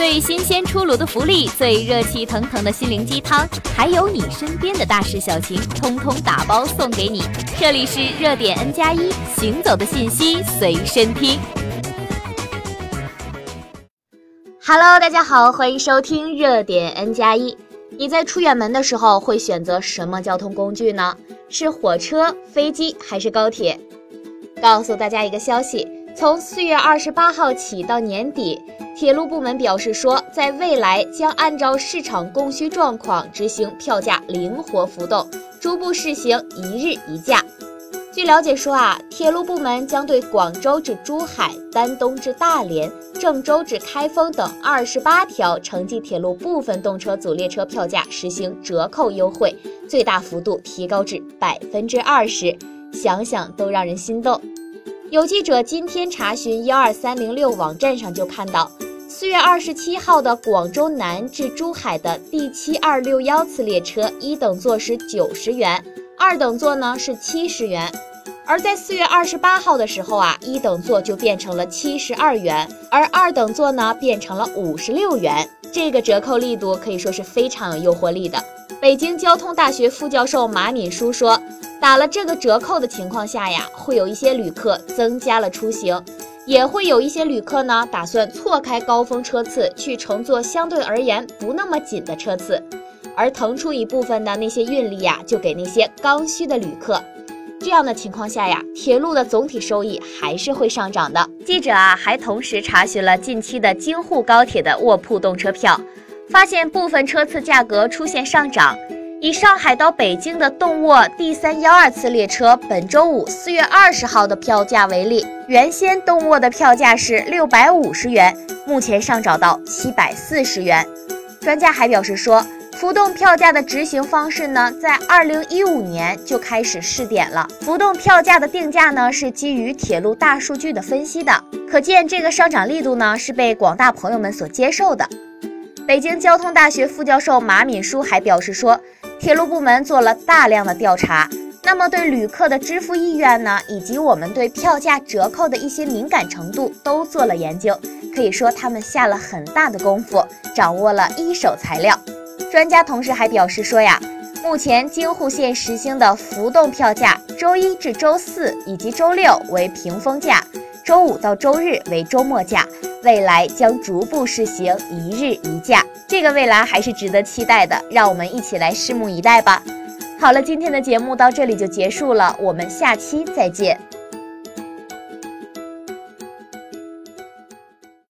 最新鲜出炉的福利，最热气腾腾的心灵鸡汤，还有你身边的大事小情，通通打包送给你。这里是热点 N 加一，行走的信息随身听。Hello，大家好，欢迎收听热点 N 加一。你在出远门的时候会选择什么交通工具呢？是火车、飞机还是高铁？告诉大家一个消息，从四月二十八号起到年底。铁路部门表示说，在未来将按照市场供需状况执行票价灵活浮动，逐步试行一日一价。据了解说啊，铁路部门将对广州至珠海、丹东至大连、郑州至开封等二十八条城际铁路部分动车组列车票价实行折扣优惠，最大幅度提高至百分之二十，想想都让人心动。有记者今天查询幺二三零六网站上就看到。四月二十七号的广州南至珠海的第七二六幺次列车，一等座是九十元，二等座呢是七十元。而在四月二十八号的时候啊，一等座就变成了七十二元，而二等座呢变成了五十六元。这个折扣力度可以说是非常有诱惑力的。北京交通大学副教授马敏书说，打了这个折扣的情况下呀，会有一些旅客增加了出行。也会有一些旅客呢，打算错开高峰车次，去乘坐相对而言不那么紧的车次，而腾出一部分的那些运力呀，就给那些刚需的旅客。这样的情况下呀，铁路的总体收益还是会上涨的。记者啊，还同时查询了近期的京沪高铁的卧铺动车票，发现部分车次价格出现上涨。以上海到北京的动卧 D 三幺二次列车本周五四月二十号的票价为例，原先动卧的票价是六百五十元，目前上涨到七百四十元。专家还表示说，浮动票价的执行方式呢，在二零一五年就开始试点了。浮动票价的定价呢，是基于铁路大数据的分析的，可见这个上涨力度呢，是被广大朋友们所接受的。北京交通大学副教授马敏书还表示说。铁路部门做了大量的调查，那么对旅客的支付意愿呢，以及我们对票价折扣的一些敏感程度都做了研究，可以说他们下了很大的功夫，掌握了一手材料。专家同时还表示说呀，目前京沪线实行的浮动票价，周一至周四以及周六为平峰价，周五到周日为周末价。未来将逐步试行一日一价，这个未来还是值得期待的，让我们一起来拭目以待吧。好了，今天的节目到这里就结束了，我们下期再见。